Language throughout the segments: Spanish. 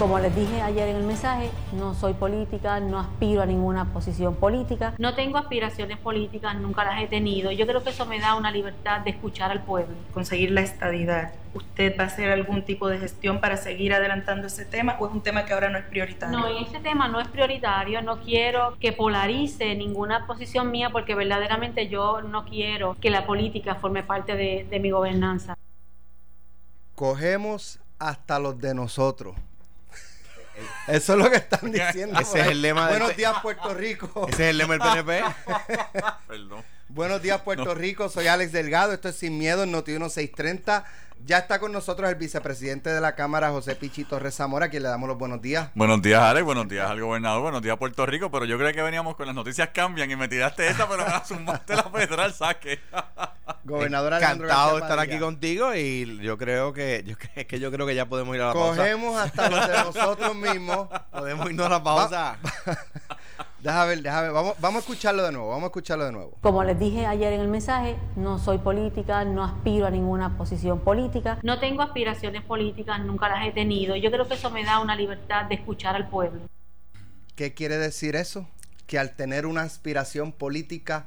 Como les dije ayer en el mensaje, no soy política, no aspiro a ninguna posición política. No tengo aspiraciones políticas, nunca las he tenido. Yo creo que eso me da una libertad de escuchar al pueblo. Conseguir la estadidad. ¿Usted va a hacer algún tipo de gestión para seguir adelantando ese tema o es un tema que ahora no es prioritario? No, en ese tema no es prioritario. No quiero que polarice ninguna posición mía porque verdaderamente yo no quiero que la política forme parte de, de mi gobernanza. Cogemos hasta los de nosotros. Eso es lo que están diciendo. Ese es el lema del Buenos días, Puerto Rico. Ese es el lema del PNP. Perdón. Buenos días, Puerto Rico. Soy Alex Delgado. Esto es Sin Miedo en Noti 1630. Ya está con nosotros el vicepresidente de la Cámara, José Pichi Torres Zamora, a quien le damos los buenos días. Buenos días, Alex. Buenos días al gobernador. Buenos días, Puerto Rico. Pero yo creo que veníamos con las noticias cambian y me tiraste esta, pero me la zumbaste la federal saque. Gobernador Alejandro Encantado de estar aquí contigo y yo creo que yo, es que yo creo que ya podemos ir a la pausa. Cogemos hasta los de nosotros mismos. Podemos irnos a la pausa. Déjame ver, déjame ver. Vamos, vamos a escucharlo de nuevo. Vamos a escucharlo de nuevo. Como les dije ayer en el mensaje, no soy política, no aspiro a ninguna posición política. No tengo aspiraciones políticas, nunca las he tenido. Yo creo que eso me da una libertad de escuchar al pueblo. ¿Qué quiere decir eso? Que al tener una aspiración política,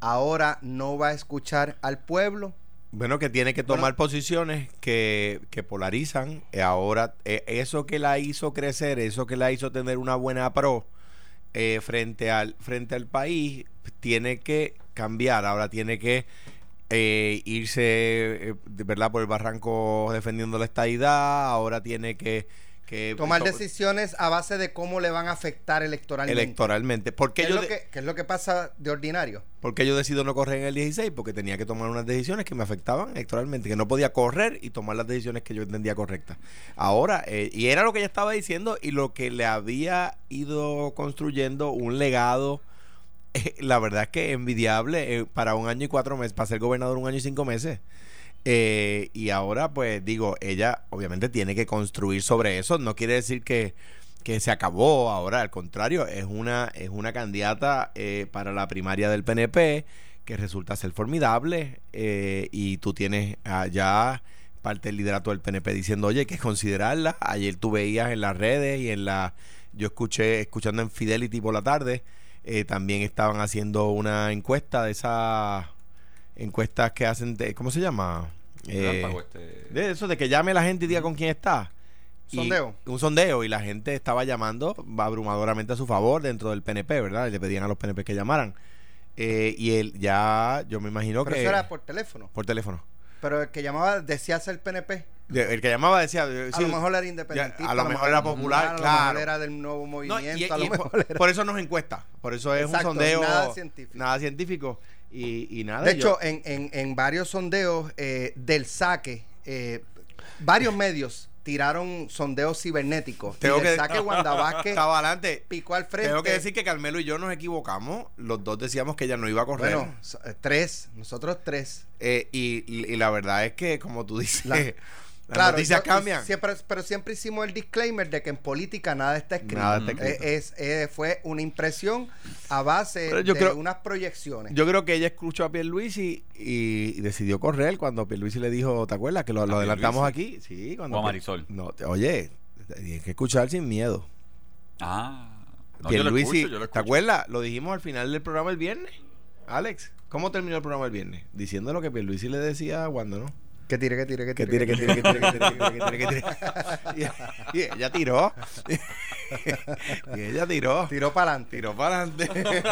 ahora no va a escuchar al pueblo. Bueno, que tiene que tomar posiciones que, que polarizan. Eh, Ahora, eh, eso que la hizo crecer, eso que la hizo tener una buena pro eh, frente, al, frente al país, tiene que cambiar. Ahora tiene que eh, irse, eh, verdad, por el barranco defendiendo la estadidad. Ahora tiene que... que Tomar to- decisiones a base de cómo le van a afectar electoralmente. electoralmente. ¿Por ¿Qué es, lo que, qué es lo que pasa de ordinario? por qué yo decido no correr en el 16? Porque tenía que tomar unas decisiones que me afectaban electoralmente, que no podía correr y tomar las decisiones que yo entendía correctas. Ahora, eh, y era lo que ella estaba diciendo y lo que le había ido construyendo un legado, eh, la verdad es que envidiable eh, para un año y cuatro meses, para ser gobernador un año y cinco meses. Eh, y ahora, pues digo, ella obviamente tiene que construir sobre eso. No quiere decir que, que se acabó ahora, al contrario, es una, es una candidata eh, para la primaria del PNP que resulta ser formidable. eh, y tú tienes allá parte del liderato del PNP diciendo, oye, hay que considerarla. Ayer tú veías en las redes y en la. Yo escuché, escuchando en Fidelity por la tarde, eh, también estaban haciendo una encuesta de esas encuestas que hacen, de- ¿cómo se llama? Eh, este. de eso, de que llame la gente y diga con quién está. Y- Sondeo. un sondeo y la gente estaba llamando abrumadoramente a su favor dentro del PNP, ¿verdad? Y le pedían a los PNP que llamaran. Eh, y él ya, yo me imagino Pero que... eso era por teléfono. por teléfono. Pero el que llamaba decía ser PNP. El que llamaba decía... eh, A lo mejor era independentista. a lo mejor era popular, a lo claro. mejor era del nuevo No, movimiento. y- a lo y mejor por, era- por eso nos encuesta. Por eso es Exacto, un sondeo... nada científico. Nada científico. Y, y nada... De yo- hecho, en, en- en varios sondeos eh, del saque, eh, varios medios tiraron sondeos cibernéticos. Tengo y del que- saque Wanda Vázquez picó al frente. Tengo que decir que Carmelo y yo nos equivocamos. Los dos decíamos que ella no iba a correr. Bueno, eh, tres, nosotros tres. Eh, y, y- y la verdad es que, como tú dices, La- las Claro, noticias yo- cambian. Siempre, pero siempre hicimos el disclaimer de que en política nada está escrito. Nada está escrito. Eh, es, eh, fue una impresión a base yo de creo- unas proyecciones. Yo creo que ella escuchó a Pierluisi y, y decidió correr cuando Pierluisi le dijo, ¿te acuerdas? Que lo, lo ¿A adelantamos aquí. Sí, cuando O a Marisol. No, te- oye, tienes que escuchar sin miedo. Ah. No, yo lo Pierluisi, escucho, yo lo ¿te acuerdas? Lo dijimos al final del programa el viernes. Alex, ¿cómo terminó el programa el viernes? Diciendo lo que Pierluisi le decía a Wanda, ¿no? Que tire, que tire, que tire. que tire, que tire, que tire, que tire, que tire, que tire. Y, y ella tiró. y ella tiró. Tiró para adelante. Tiró para adelante.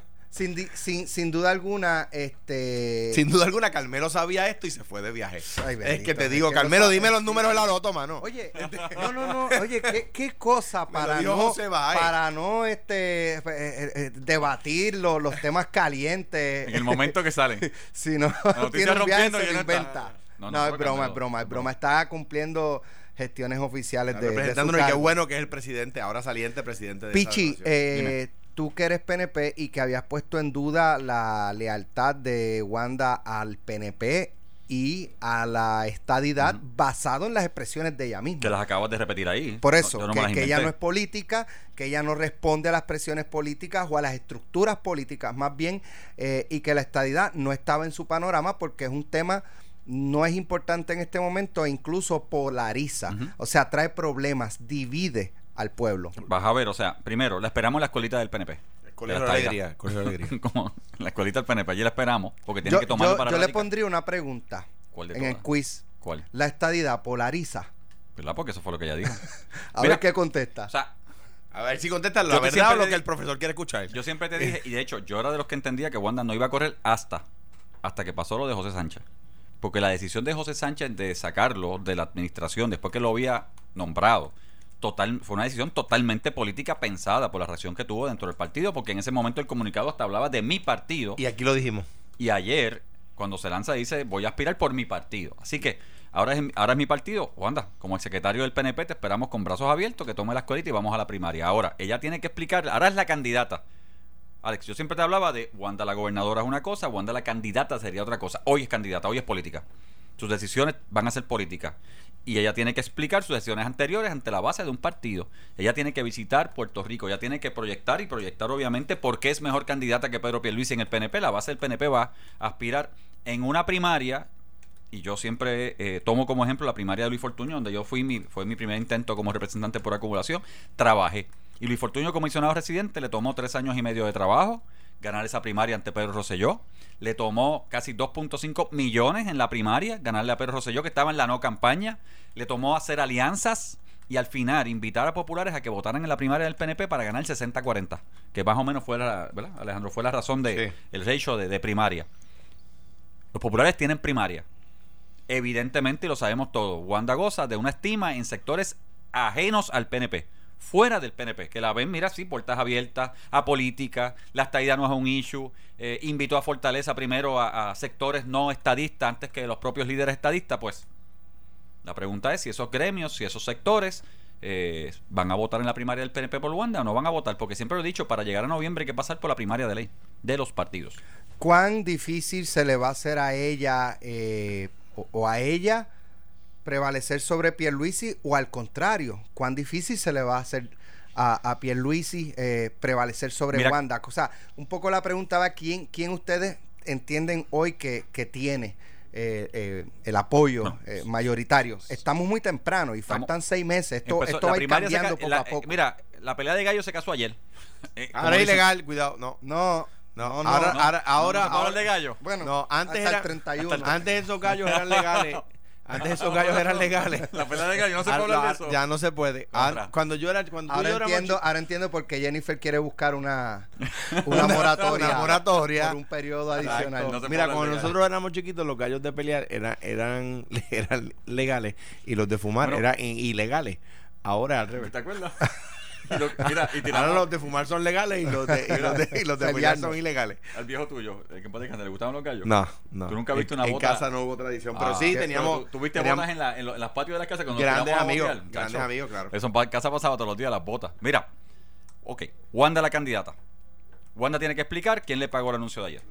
Sin, di- sin, sin duda alguna, este. Sin duda alguna, Carmelo sabía esto y se fue de viaje. Ay, es que te digo, lo Carmelo, dime los números de la loto, mano. Oye, no, no, no. Oye, ¿qué, qué cosa para no, José Báez. para no este, eh, eh, eh, debatir lo- los temas calientes. En el momento que salen. si no tiene un viaje, rompiendo se está- inventa. No, No, no, es broma, es broma, es broma. Está cumpliendo gestiones oficiales de, de su y qué bueno que es el presidente, ahora saliente presidente de Pichi, eh, tú que eres PNP y que habías puesto en duda la lealtad de Wanda al PNP y a la estadidad basado en las expresiones de ella misma. Que las acabas de repetir ahí. Por No, eso, no me que, ella no es política, que ella no responde a las presiones políticas o a las estructuras políticas, más bien, eh, y que la estadidad no estaba en su panorama porque es un tema no es importante en este momento e incluso polariza. O sea, trae problemas, divide al pueblo. Vas a ver, o sea, primero, la esperamos en la escolita del PNP. Colegio de está, Alegría, Colegio de Alegría. Como la escolita del PNP, allí la esperamos, porque tienen Yo, que tomarlo yo- para yo le pondría una pregunta ¿Cuál de en el quiz. ¿Cuál? La estadidad polariza. ¿Verdad? Porque eso fue lo que ella dijo. A Mira, ver qué contesta. O sea, A ver si contestas Yo la verdad o lo que el profesor quiere escuchar. yo siempre te dije, y de hecho, yo era de los que entendía que Wanda no iba a correr hasta, hasta que pasó lo de José Sánchez. Porque la decisión de José Sánchez de sacarlo de la administración después que lo había nombrado, total, fue una decisión totalmente política pensada por la reacción que tuvo dentro del partido, porque en ese momento el comunicado hasta hablaba de mi partido. Y aquí lo dijimos. Y ayer, cuando se lanza, dice, voy a aspirar por mi partido. Así que ahora es, ahora es mi partido. Wanda, como el secretario del PNP, te esperamos con brazos abiertos, que tome la escuelita y vamos a la primaria. Ahora, ella tiene que explicar, ahora es la candidata. Alex, yo siempre te hablaba de Wanda la gobernadora es una cosa, Wanda la candidata sería otra cosa. Hoy es candidata, hoy es política. Sus decisiones van a ser políticas. Y ella tiene que explicar sus decisiones anteriores ante la base de un partido. Ella tiene que visitar Puerto Rico, ella tiene que proyectar y proyectar obviamente por qué es mejor candidata que Pedro Pierluisi en el PNP. La base del PNP va a aspirar en una primaria y yo siempre eh, tomo como ejemplo la primaria de Luis Fortuño, donde yo fui mi, fue mi primer intento como representante por acumulación, trabajé. Y Luis Fortuño, comisionado residente, le tomó tres años y medio de trabajo, ganar esa primaria ante Pedro Rosselló. Le tomó casi 2.5 millones en la primaria, ganarle a Pedro Rosselló, que estaba en la no campaña. Le tomó hacer alianzas y al final invitar a populares a que votaran en la primaria del PNP para ganar el 60-40, que más o menos fue la, ¿verdad, Alejandro? Fue la razón de Sí. el ratio de, de primaria. Los populares tienen primaria. Evidentemente, y lo sabemos todos, Wanda goza de una estima en sectores ajenos al PNP, fuera del PNP, que la ven, mira, sí, puertas abiertas a política, la estadía no es un issue, eh, invitó a Fortaleza primero a, sectores no estadistas antes que los propios líderes estadistas, pues la pregunta es si esos gremios, si esos sectores eh, van a votar en la primaria del PNP por Wanda o no van a votar, porque siempre lo he dicho, para llegar a noviembre hay que pasar por la primaria de ley de los partidos. ¿Cuán difícil se le va a hacer a ella eh, o a ella prevalecer sobre Pierluisi o al contrario? ¿Cuán difícil se le va a hacer a, a Pierluisi eh, prevalecer sobre Mira- Wanda? O sea, un poco la pregunta va, ¿quién, quién ustedes entienden hoy que, que tiene eh, eh, el apoyo No. eh, mayoritario? Estamos muy temprano y Estamos- faltan seis meses. Esto, Empezó- esto va a ir cambiando ca- poco la- a poco. Mira, la pelea de gallo se casó ayer. Eh, Ahora es ilegal, cuidado. No, no, no, no, ahora, no. ahora, ahora, ¿No se puede hablar ahora- de gallo? Bueno, no, antes hasta era, el 31. antes esos gallos eran legales. Antes esos gallos eran legales. La pelea de gallo, no se puede Ah, hablar de ah, eso. Ya no se puede. Ah, Contra. cuando yo era, cuando Ahora yo entiendo, ahora entiendo por qué Jennifer quiere buscar una, una moratoria. Una moratoria. Por un periodo Exacto. adicional. No Mira, cuando de nosotros éramos chiquitos, los gallos de pelear eran, eran, eran legales y los de fumar Bueno. eran ilegales. Ahora al revés. ¿Te acuerdas? Y lo- mira, y Ahora los de fumar son legales y los de, y los de, y los de pelear Peleando. son ilegales. al viejo tuyo, el que en ¿le gustaban los gallos? No, no. ¿Tú nunca viste En- una en bota? casa no hubo tradición, pero Ah, sí teníamos. Pero tú- ¿Tuviste teníamos botas en, la, en, lo- en las patios de las casas cuando nos Grandes a amigos, botear, grandes amigos, claro. Eso en casa pasaba todos los días las botas. Mira, ok, Wanda la candidata. Wanda tiene que explicar quién le pagó el anuncio de ayer.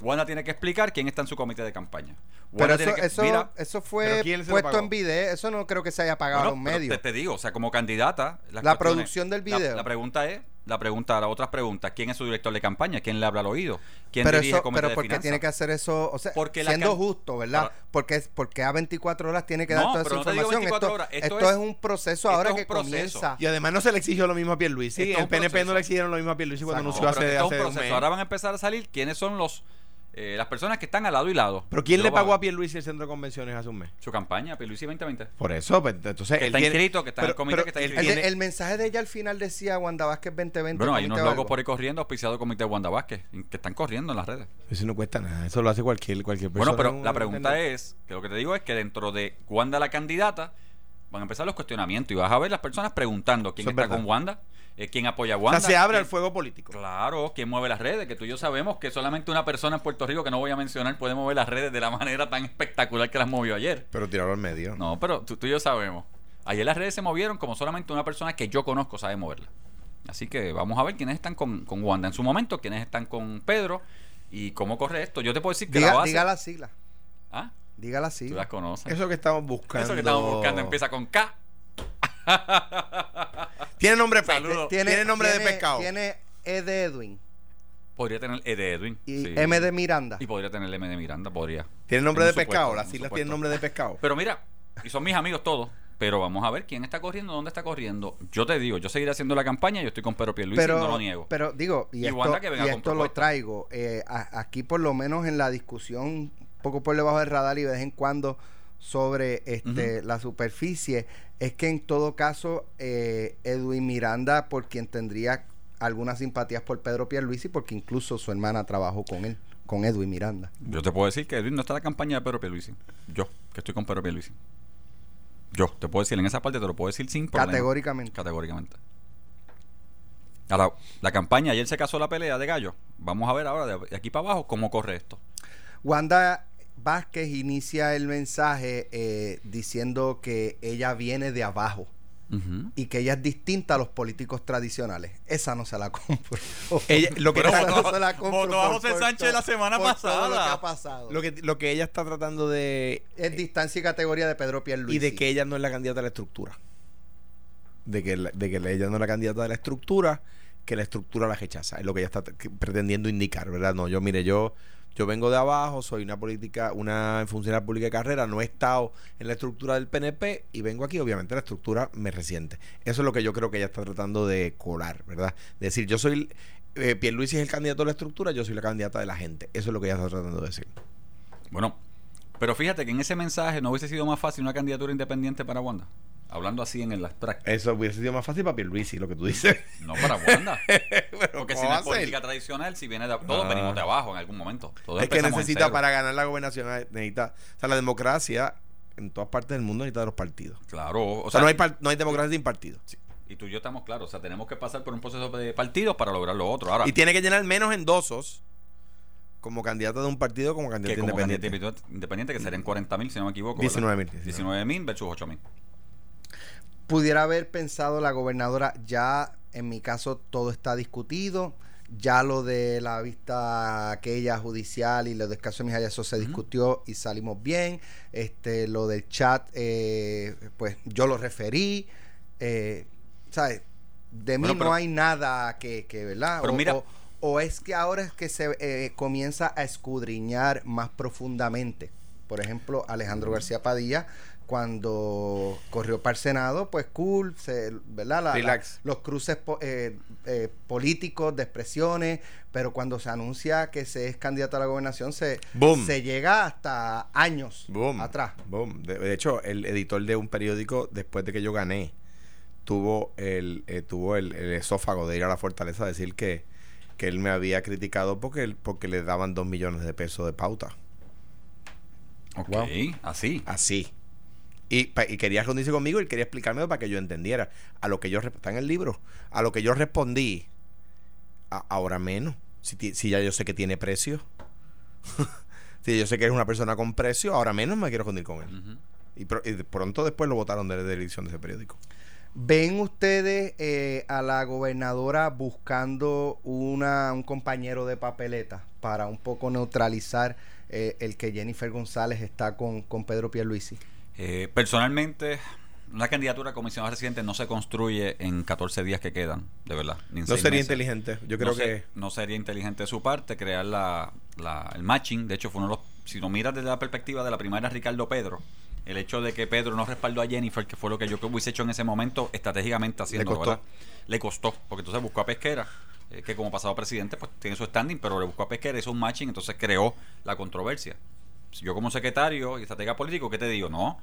Wanda tiene que explicar quién está en su comité de campaña. Pero Wanda eso, tiene que, eso, mira, eso ¿Pero fue puesto en video. Eso no creo que se haya pagado Bueno, a un pero medio. Te, te digo, o sea, como candidata. La producción del video. La, pregunta es, la pregunta, la otra pregunta, ¿quién es su director de campaña? ¿Quién le habla al oído? ¿Quién pero dirige eso, el comité pero de ¿por qué tiene que hacer eso? O sea, Porque siendo justo, ¿verdad? Pero- porque, porque a 24 horas tiene que dar No, toda esa pero no te digo información. 24 esto horas, esto esto es- un proceso esto ahora es un que proceso. comienza. Y además no se le exigió lo mismo a Pierluisi. Es el PNP no le exigieron lo mismo a Pierluisi cuando anunció No, pero hace, hace un proceso. Ahora van a empezar a salir quiénes son los eh, las personas que están al lado y lado. Pero ¿quién le pagó a. Pierluisi el centro de convenciones hace un mes? Su campaña, Pierluisi 2020. Por eso, pues, entonces Que él está tiene- inscrito, que está en el comité, que está inscrito. El, el mensaje de ella al final decía Wanda Vázquez 2020. Bueno, hay unos locos por ahí corriendo, auspiciado comité de Wanda Vázquez, que están corriendo en las redes. Eso no cuesta nada. Eso lo hace cualquier, cualquier persona. Bueno, pero la un pregunta es, que lo que te digo es que dentro de Wanda la candidata, van a empezar los cuestionamientos y vas a ver las personas preguntando quién Eso está con Wanda, eh, quién apoya a O Wanda. sea, se abre al fuego político. Claro, quién mueve las redes, que tú y yo sabemos que solamente una persona en Puerto Rico que no voy a mencionar puede mover las redes de la manera tan espectacular que las movió ayer. Pero tirarlo al medio. No, pero tú, tú y yo sabemos. Ayer las redes se movieron como solamente una persona que yo conozco sabe moverlas. Así que vamos a ver quiénes están con, con Wanda en su momento, quiénes están con Pedro y cómo corre esto. Yo te puedo decir que la Diga, base... diga la sigla. ¿Ah? Diga la Tú sigla. las conoces. Eso que estamos buscando. Eso que estamos buscando empieza con K. Tiene nombre, Saludos. tiene, nombre de tiene- pescado. Tiene E de Edwin. Podría tener E de Edwin. y sí. M de Miranda. Y podría tener M de Miranda, podría. Tiene nombre de supuesto, pescado. Las islas tienen nombre de pescado. Pero mira, y son mis amigos todos. Pero vamos a ver quién está corriendo, dónde está corriendo. Yo te digo, yo seguiré haciendo la campaña. Yo estoy con Pedro Pierluisi pero, y no lo niego. pero digo, y, Y Wanda esto, que venga y con esto lo traigo, eh, a- aquí por lo menos en la discusión, un poco por debajo del radar y de vez en cuando sobre este la superficie, es que en todo caso eh, Edwin Miranda, por quien tendría algunas simpatías por Pedro Pierluisi, porque incluso su hermana trabajó con él, con Edwin Miranda. Yo te puedo decir que Edwin no está en la campaña de Pedro Pierluisi. Yo, que estoy con Pedro Pierluisi. Yo, te puedo decir, en esa parte te lo puedo decir sin problema. Categóricamente. Categóricamente. Ahora, la campaña, ayer se casó la pelea de gallo. Vamos a ver ahora, de de aquí para abajo, cómo corre esto. Wanda Vázquez inicia el mensaje eh, diciendo que ella viene de abajo. Y que ella es distinta a los políticos tradicionales. Esa no se la compro. Ella- lo que Esa no se la compro votó a José por Sánchez la semana por todo lo que pasada. ha pasado. Lo que, lo que ella está tratando de... es distancia y categoría de Pedro Pierluisi. Y de que ella no es la candidata de la estructura. De que, la- de que ella no es la candidata de la estructura, que la estructura la rechaza. Es lo que ella está pretendiendo indicar, ¿verdad? No, yo, mire, yo, yo vengo de abajo, soy una política, una funcionaria pública de carrera, no he estado en la estructura del PNP y vengo aquí, obviamente la estructura me resiente. Eso es lo que yo creo que ella está tratando de colar, ¿verdad? Decir, yo soy, eh, Pierluisi es el candidato de la estructura, yo soy la candidata de la gente. Eso es lo que ella está tratando de decir. Bueno, pero fíjate que en ese mensaje no hubiese sido más fácil una candidatura independiente para Wanda. Hablando así en el abstracto. Eso hubiese sido más fácil para Pierluisi, lo que tú dices. No para Wanda. Porque si ¿cómo no es política tradicional, si viene de todos Ah. venimos de abajo en algún momento. Todos es que en necesita para ganar la gobernación eh, necesita o sea la democracia en todas partes del mundo necesita de los partidos Claro, o, o, sea, no hay par- no hay democracia sin partidos sí, y tú y yo estamos claros, o sea, tenemos que pasar por un proceso de partidos para lograr lo otro. Ahora, y tiene que llenar menos endosos como candidato de un partido como que candidato como independiente candidato independiente, que serían 40 mil, si no me equivoco. 19.000, 19 mil versus 8 mil. Pudiera haber pensado la gobernadora, ya en mi caso todo está discutido, ya lo de la vista aquella judicial y lo de caso de Mijares, eso se discutió y salimos bien. Este, lo del chat, eh, pues yo lo referí. Eh, ¿Sabes? De mí Bueno, pero- no hay nada que, que ¿verdad? Pero o, mira- o- o es que ahora es que se eh, comienza a escudriñar más profundamente. Por ejemplo, Alejandro García Padilla, cuando corrió para el Senado, pues cool, se, ¿verdad? La- los cruces po- eh, eh, políticos de expresiones, pero cuando se anuncia que se es candidato a la gobernación, se, Boom. se llega hasta años Boom, atrás. boom. De, de hecho el editor de un periódico después de que yo gané tuvo el eh, tuvo el, el esófago de ir a la fortaleza a decir que que él me había criticado porque él, porque le daban dos millones de pesos de pauta Ok, Wow. así. así. Y, y quería reunirse conmigo y quería explicarme para que yo entendiera. A lo que yo, re- está en el libro, a lo que yo respondí, a- ahora menos. Si, si ya yo sé que tiene precio. si yo sé que eres una persona con precio, ahora menos me quiero reunir con él. Y, pro- y pronto después lo votaron de, de la edición de ese periódico. ¿Ven ustedes eh, a la gobernadora buscando una, un compañero de papeleta para un poco neutralizar eh, el que Jennifer González está con, con Pedro Pierluisi? Eh, personalmente, una candidatura a comisionado residente no se construye en 14 días que quedan, de verdad. ni No sería meses. inteligente. Yo creo no se- que. no sería inteligente de su parte crear la, la- el matching. De hecho, fue uno de los. Si lo miras desde la perspectiva de la primaria Ricardo Pedro, el hecho de que Pedro no respaldó a Jennifer, que fue lo que yo hubiese hecho en ese momento estratégicamente haciendo, costó. Le costó, porque entonces buscó a Pesquera, eh, que como pasado presidente, pues tiene su standing, pero le buscó a Pesquera, hizo un matching, entonces creó la controversia. Yo como secretario y estratega político, ¿qué te digo? No.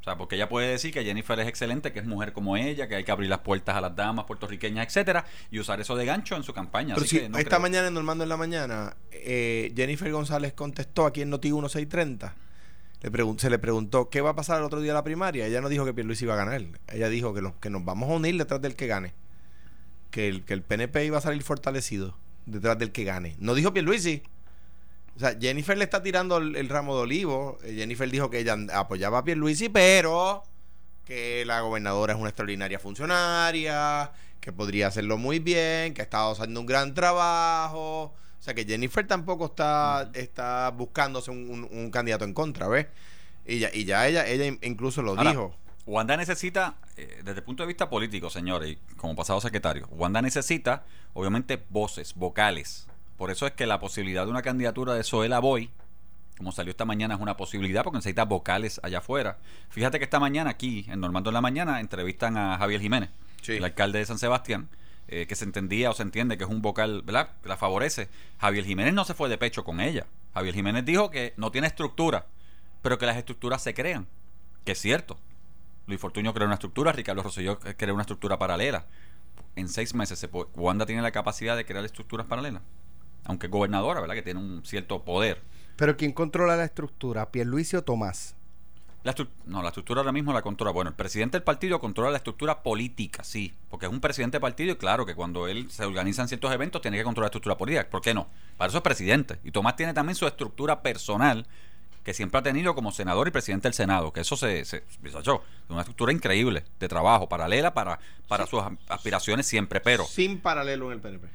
O sea, porque ella puede decir que Jennifer es excelente, que es mujer como ella, que hay que abrir las puertas a las damas puertorriqueñas, etcétera, y usar eso de gancho en su campaña. Pero Así si que no esta creo- mañana en Normando en la mañana, eh, Jennifer González contestó aquí en Noti 1630. Le se le preguntó qué va a pasar el otro día de la primaria. Ella no dijo que Pierluisi iba a ganar. Ella dijo que, lo- que nos vamos a unir detrás del que gane. Que el, que el PNP iba a salir fortalecido detrás del que gane. No dijo Pierluisi. O sea, Jennifer le está tirando el, el ramo de olivo. Eh, Jennifer dijo que ella apoyaba a Pierluisi, pero que la gobernadora es una extraordinaria funcionaria, que podría hacerlo muy bien, que ha estado haciendo un gran trabajo. O sea, que Jennifer tampoco está, está buscándose un, un- un candidato en contra, ¿ves? Y ya, y ya ella, ella incluso lo Ahora, dijo. Wanda necesita, eh, desde el punto de vista político, señores, y como pasado secretario, Wanda necesita, obviamente, voces, vocales, Por eso es que la posibilidad de una candidatura de Zoela Boy, como salió esta mañana, es una posibilidad porque necesita vocales allá afuera. Fíjate que esta mañana aquí, en Normando en la Mañana, entrevistan a Javier Jiménez, Sí. el alcalde de San Sebastián, eh, que se entendía o se entiende que es un vocal, ¿verdad? Que la favorece. Javier Jiménez no se fue de pecho con ella. Javier Jiménez dijo que no tiene estructura, pero que las estructuras se crean. Que es cierto. Luis Fortuño creó una estructura, Ricardo Rosselló creó una estructura paralela. En seis meses se puede- Wanda tiene la capacidad de crear estructuras paralelas. Aunque es gobernadora, ¿verdad? Que tiene un cierto poder. Pero ¿quién controla la estructura? ¿Pierluisi o Tomás? La no, la estructura ahora mismo la controla. Bueno, el presidente del partido controla la estructura política, sí. Porque es un presidente del partido y claro que cuando él se organiza en ciertos eventos tiene que controlar la estructura política. ¿Por qué no? Para eso es presidente. Y Tomás tiene también su estructura personal que siempre ha tenido como senador y presidente del Senado. Que eso se... se es una estructura increíble de trabajo, paralela para, para sus aspiraciones siempre. Pero Sin paralelo en el PNP.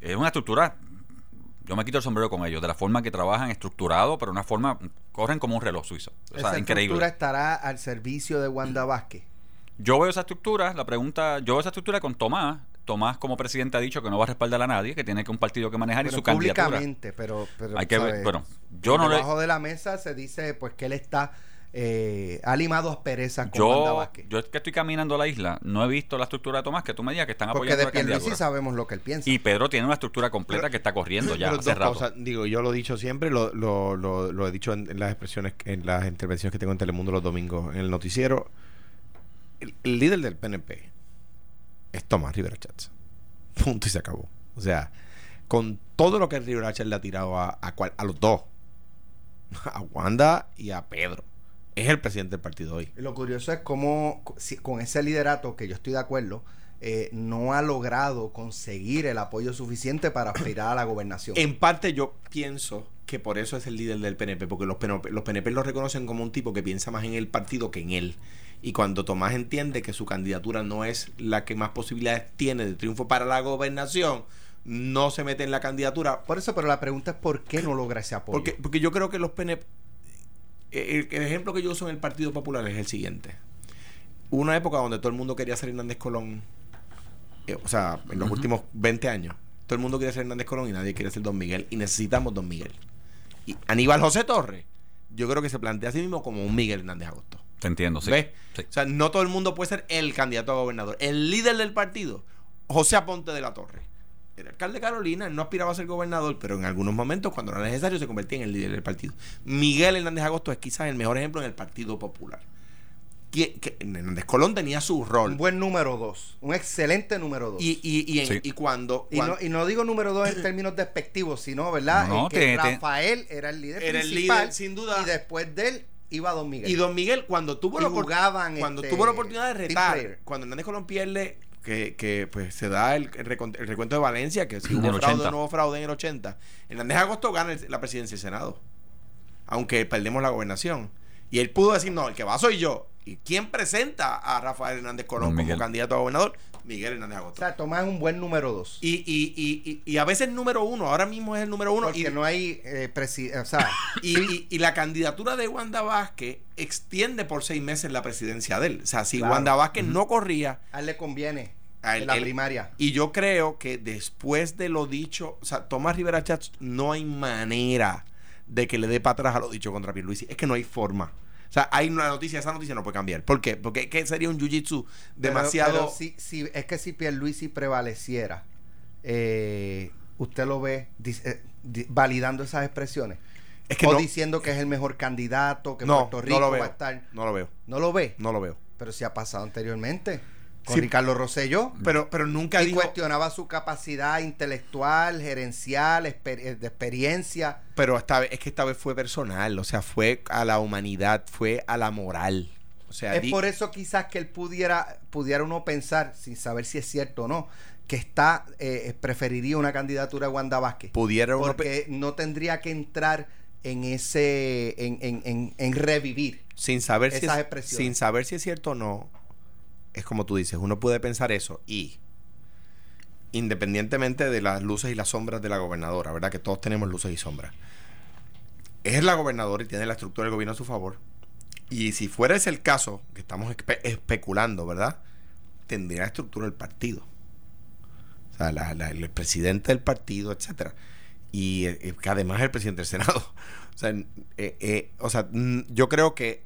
es una estructura... Yo me quito el sombrero con ellos, de la forma que trabajan, estructurado, pero una forma... Corren como un reloj suizo. O sea, Esa increíble. estructura estará al servicio de Wanda Vázquez. Yo veo esa estructura, la pregunta, yo veo esa estructura con Tomás. Tomás como presidente ha dicho que no va a respaldar a nadie, que tiene que un partido que manejar y su candidatura. públicamente, pero, pero, Hay que ver, bueno, yo no le- Debajo de la mesa se dice pues que él está eh, ha limado asperezas con Wanda Yo, Vázquez. yo es que estoy caminando a la isla, no he visto la estructura de Tomás, que tú me digas que están Porque apoyando de la Pierluisi sabemos lo que él piensa. Y Pedro tiene una estructura completa Pero- que está corriendo ya hace rato. cosas. digo, yo lo he dicho siempre, lo, lo, lo, lo he dicho en, en las expresiones, en las intervenciones que tengo en Telemundo los domingos en el noticiero. El, el líder del PNP es Tomás Rivera Chats. Punto y se acabó. O sea, con todo lo que Rivera Chats le ha tirado a, a, cual- a los dos, a Wanda y a Pedro, es el presidente del partido hoy. Lo curioso es cómo si- con ese liderato, que yo estoy de acuerdo, eh, no ha logrado conseguir el apoyo suficiente para aspirar a la gobernación. En parte yo pienso que por eso es el líder del PNP, porque los PNP, los PNP lo reconocen como un tipo que piensa más en el partido que en él. Y cuando Tomás entiende que su candidatura no es la que más posibilidades tiene de triunfo para la gobernación, no se mete en la candidatura. Por eso, pero la pregunta es por qué no logra ese apoyo. Porque, porque yo creo que los PNP... El, el ejemplo que yo uso en el Partido Popular es el siguiente. Una época donde todo el mundo quería ser Hernández Colón. eh, o sea, en los últimos 20 años. Todo el mundo quiere ser Hernández Colón y nadie quiere ser Don Miguel. Y necesitamos Don Miguel. Y Aníbal José Torres, yo creo que se plantea a sí mismo como un Miguel Hernández Agosto. Te entiendo, sí. ¿Ves? Sí. O sea, no todo el mundo puede ser el candidato a gobernador. El líder del partido, José Aponte de la Torre. Era alcalde de Carolina, él no aspiraba a ser gobernador, pero en algunos momentos, cuando era necesario, se convertía en el líder del partido. Miguel Hernández Agosto es quizás el mejor ejemplo en el Partido Popular. Que, que Hernández Colón tenía su rol. un buen número dos, un excelente número dos. Y, y, y, en- Sí. y cuando, Y cuando- no, y no digo número dos en términos despectivos, sino, ¿verdad? No, que te- te- Rafael era el líder Era el principal líder, sin duda. y después de él iba Don Miguel. Y Don Miguel, cuando tuvo, la, jugaban, cuando este, tuvo la oportunidad de retar, cuando Hernández Colón pierde, que, que pues se da el, el recon- el recuento de Valencia, que si hubo fraude 80. o no hubo fraude en el 80, Hernández Agosto gana el- la presidencia del Senado, aunque perdemos la gobernación. Y él pudo decir, no, el que va soy yo. ¿Y quién presenta a Rafael Hernández Colón como candidato a gobernador? Miguel Hernández o Agosto. sea, Tomás es un buen número dos. Y, y, y, y, y a veces número uno, ahora mismo es el número uno. porque y, no hay eh, o sea, y, y- la candidatura de Wanda Vázquez extiende por seis meses la presidencia de él. O sea, si Claro. Wanda Vázquez no corría, a él le conviene A él- en la él- primaria. y yo creo que después de lo dicho, o sea, Tomás Rivera Chats no hay manera de que le dé para atrás a lo dicho contra Pierluisi. Es que no hay forma. O sea, hay una noticia, esa noticia no puede cambiar. ¿Por qué? Porque ¿qué sería un jiu-jitsu Pero- demasiado... pero si, si- es que si Pierluisi prevaleciera, eh, usted lo ve eh, validando esas expresiones. es que o no, diciendo que es el mejor candidato, que no, Puerto no Rico va a estar. No lo veo. No lo ve, No lo veo. pero si ha pasado anteriormente. Con Sí. Ricardo Rosselló. Pero, pero nunca Y dijo... cuestionaba su capacidad intelectual, gerencial, exper- eh, de experiencia. Pero esta vez, es que esta vez fue personal, o sea, fue a la humanidad, fue a la moral. O sea, Es por eso quizás que él pudiera, pudiera uno pensar, sin saber si es cierto o no, que está eh, preferiría una candidatura de Wanda Vázquez. pudiera uno Porque no tendría que entrar en ese, en, en, en, en revivir. sin saber si esas es, expresiones. sin saber si es cierto o no, es como tú dices, uno puede pensar eso y independientemente de las luces y las sombras de la gobernadora, ¿verdad? Que todos tenemos luces y sombras. Es la gobernadora y tiene la estructura del gobierno a su favor. Y si fuera ese el caso, que estamos espe- especulando, ¿verdad? Tendría la estructura del partido. O sea, la- el presidente del partido, etcétera. y eh, que además el presidente del Senado. o sea, eh, eh, o sea, yo creo que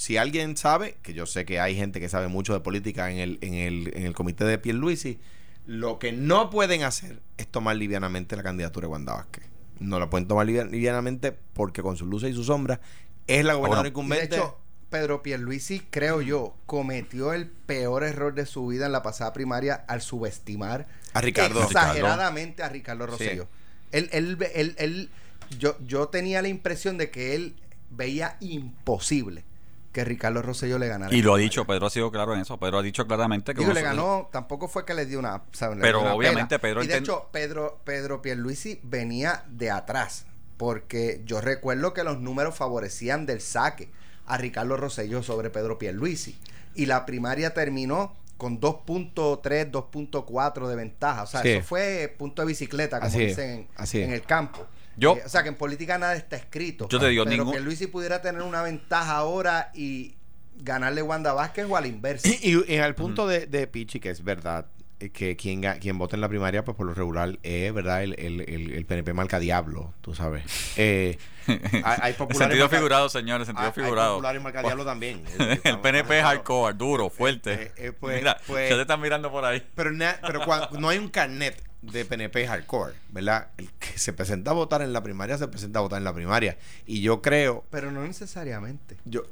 si alguien sabe, que yo sé que hay gente que sabe mucho de política en el, en el, en el comité de Pierluisi, lo que no pueden hacer es tomar livianamente la candidatura de Wanda Vázquez. No la pueden tomar livian- livianamente porque con sus luces y sus sombras es la gobernadora Y de incumbente. hecho, Pedro Pierluisi, creo yo, cometió el peor error de su vida en la pasada primaria al subestimar A Ricardo. exageradamente a Ricardo Sí. Rosselló. Él, él, él, él- yo, yo tenía la impresión de que él veía imposible que Ricardo Rosselló le ganara. Y lo ha dicho. Pedro ha sido claro en eso. Pedro ha dicho claramente que Digo, le ganó, tampoco fue que le dio una. ¿saben? Le Pero dio una obviamente pela. Pedro Y de enten- hecho, Pedro, Pedro Pierluisi venía de atrás. Porque yo recuerdo que los números favorecían del saque a Ricardo Rosselló sobre Pedro Pierluisi. Y la primaria terminó con 2.3, 2.4 de ventaja. O sea, Sí. eso fue punto de bicicleta, como Así dicen en, así es. en el campo. Yo- Eh, o sea, que en política nada está escrito. Yo te digo, Pero ningún- Pierluisi pudiera tener una ventaja ahora y ganarle Wanda Vázquez o al inverso. Y, y al punto de, de Pichi, que es verdad, eh, que quien, quien vota en la primaria, pues por lo regular es, ¿verdad? El, el, el, el PNP marca diablo, tú sabes. Eh, hay, hay populares Sentido marca- figurado, señores, sentido hay- hay figurado. populares marca diablo también. El PNP es hardcore, duro, fuerte. Eh, eh, pues- Mira, pues- ya te están mirando por ahí. Pero, na- pero cuando, no hay un carnet de PNP hardcore, ¿verdad? El que se presenta a votar en la primaria se presenta a votar en la primaria. Y yo creo, Pero no necesariamente. yo,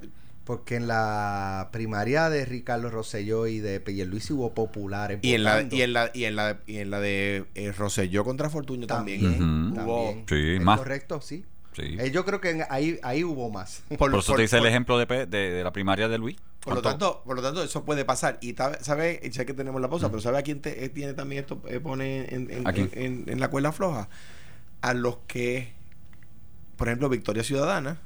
Porque en la primaria de Ricardo Rosselló y de Pierluisi hubo populares y en la y en la y en la y en la de eh, Rosselló contra Fortuño también, también, también. Sí, ¿Es más. correcto, sí. Sí. Eh, yo creo que en- ahí, ahí hubo más. Por, eso te hice el ejemplo de, de, de la primaria de Luis. Por lo tanto, por lo tanto, eso puede pasar. Y sabe, y sé que tenemos la pausa, pero ¿sabe a quién te, eh, tiene también esto, eh, pone en- en la cuerda floja? A los que, por ejemplo, Victoria Ciudadana,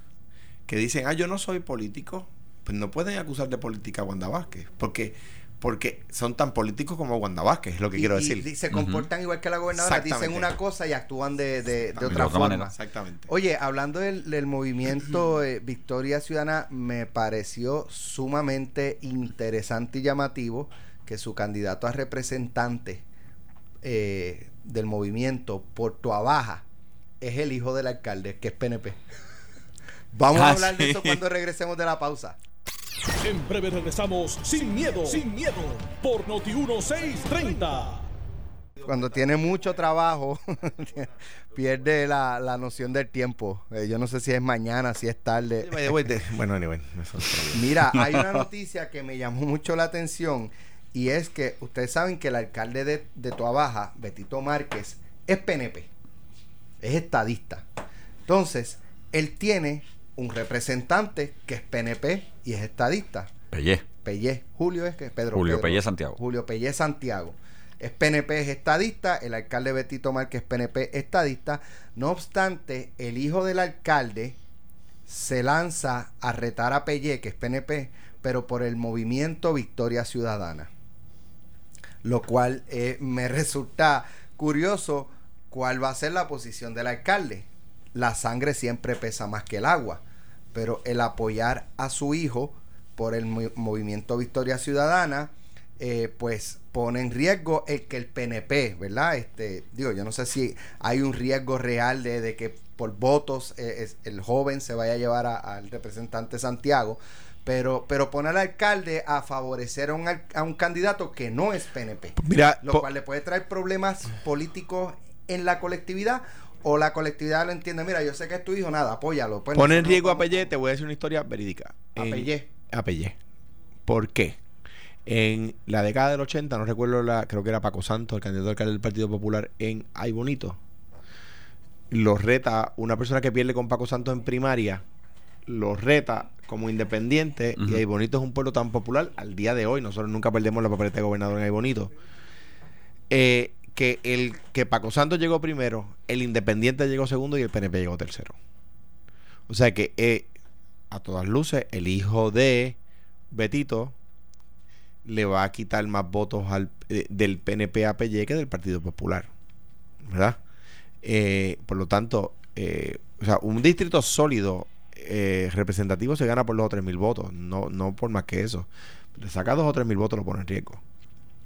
que dicen, ah, yo no soy político, pues no pueden acusar de política a Wanda Vázquez, porque, porque son tan políticos como Wanda Vázquez, es lo que Y- quiero decir. y se comportan igual que la gobernadora, dicen una cosa y actúan de, de- de otra De otra forma. manera. Exactamente. Oye, hablando del, del movimiento eh, Victoria Ciudadana, me pareció sumamente interesante y llamativo que su candidato a representante eh, del movimiento por Baja es el hijo del alcalde, que es PNP. Vamos a Ah, hablar de eso cuando regresemos de la pausa. En breve regresamos sin miedo, sin miedo, por Noti 1630. Cuando tiene mucho trabajo, pierde la, la noción del tiempo. Eh, yo no sé si es mañana, si es tarde. Bueno, anyway, Mira, hay una noticia que me llamó mucho la atención y es que ustedes saben que el alcalde de, de Toabaja, Betito Márquez, es PNP, es estadista. Entonces, él tiene un representante que es PNP y es estadista. Pellé. Pellé, Julio es que es Pedro. Julio Pedro- Pellé Santiago. Julio Pellé Santiago. Es PNP, es estadista. El alcalde Betito Márquez, PNP, estadista. No obstante, el hijo del alcalde se lanza a retar a Pellé, que es PNP, pero por el movimiento Victoria Ciudadana. Lo cual eh, me resulta curioso cuál va a ser la posición del alcalde. La sangre siempre pesa más que el agua, pero el apoyar a su hijo por el mo- movimiento Victoria Ciudadana, eh, pues pone en riesgo el que el PNP, ¿verdad? Este, digo, yo no sé si hay un riesgo real de, de que por votos eh, es- el joven se vaya a llevar al representante Santiago, pero, pero pone al alcalde a favorecer a un, a un candidato que no es PNP, Mira, lo cual le puede traer problemas políticos en la colectividad o la colectividad lo entiende, mira, yo sé que es tu hijo, nada, apóyalo. Pues Pone en riesgo a Pellé, te voy a decir una historia verídica. A Pellé. A Pellé. ¿Por qué? En la década del 80, no recuerdo la, creo que era Paco Santos, el candidato alcalde del Partido Popular en Ay Bonito. Lo reta una persona que pierde con Paco Santos en primaria, lo reta como independiente y. Ay Bonito es un pueblo tan popular al día de hoy, nosotros nunca perdemos la papeleta de gobernador en Ay Bonito. Eh, que el que Paco Santos llegó primero, el independiente llegó segundo y el PNP llegó tercero. O sea que eh, a todas luces el hijo de Betito le va a quitar más votos al, eh, del PNP a que del Partido Popular. ¿Verdad? Eh, por lo tanto, o sea, un distrito sólido representativo se gana por dos o tres mil votos, no, no por más que eso. Le saca dos o tres mil votos, lo pone en riesgo.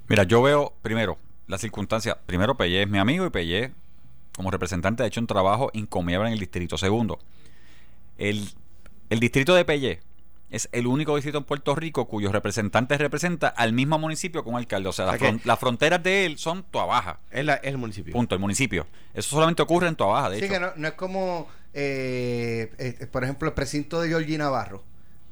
Mira, yo veo primero la circunstancia. Primero, Pellé es mi amigo y Pellé como representante ha hecho un trabajo encomiable en el distrito. Segundo, el, el distrito de Pelle es el único distrito en Puerto Rico cuyos representantes representa al mismo municipio como alcalde. O sea, las, fron- las fronteras de él son Tuabaja. Es, la- es el municipio. Punto, el municipio. Eso solamente ocurre en Tuabaja, de Sí, hecho. que no, no es como, eh, eh, por ejemplo, el precinto de Georgie Navarro.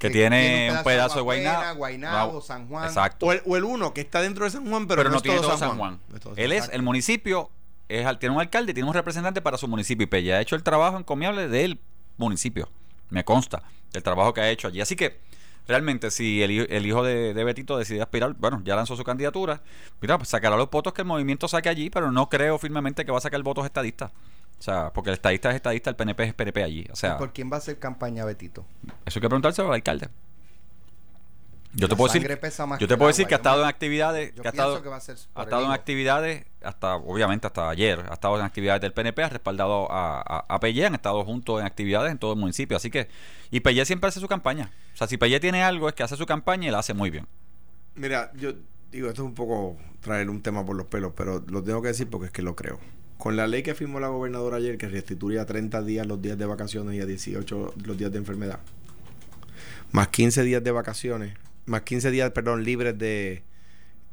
Que tiene un pedazo de Guaynabo, Guaynabo. Guaynabo, San Juan. Exacto. O el, o el uno que está dentro de San Juan, pero, pero, no, es tiene todo todo San Juan. Todo Él San es el municipio, es, al- tiene un alcalde, tiene un representante para su municipio y Pelle ha hecho el trabajo encomiable del municipio. Me consta el trabajo que ha hecho allí. Así que realmente si el, hijo- el hijo de, de Betito decide aspirar, bueno, ya lanzó su candidatura, mira, pues sacará los votos que el movimiento saque allí, pero no creo firmemente que va a sacar votos estadistas. O sea, porque el estadista es estadista, el PNP es PNP allí. O sea, ¿Por quién va a hacer campaña Betito? eso hay que preguntárselo al alcalde. Yo te puedo decir, sangre pesa más yo que te puedo decir agua. que ha estado en actividades, Yo que ha pienso estado, que va a ser ha estado en actividades, hasta obviamente hasta ayer, ha estado en actividades del PNP, ha respaldado a, a, a Pellé, han estado juntos en actividades en todo el municipio, así que, y Pellé siempre hace su campaña. O sea, si Pellé tiene algo es que hace su campaña y la hace muy bien. Mira, yo digo, esto es un poco traer un tema por los pelos, pero lo tengo que decir porque es que lo creo. Con la ley que firmó la gobernadora ayer, que restituye a 30 días los días de vacaciones y a 18 los días de enfermedad, más 15 días de vacaciones, más 15 días, perdón, libres de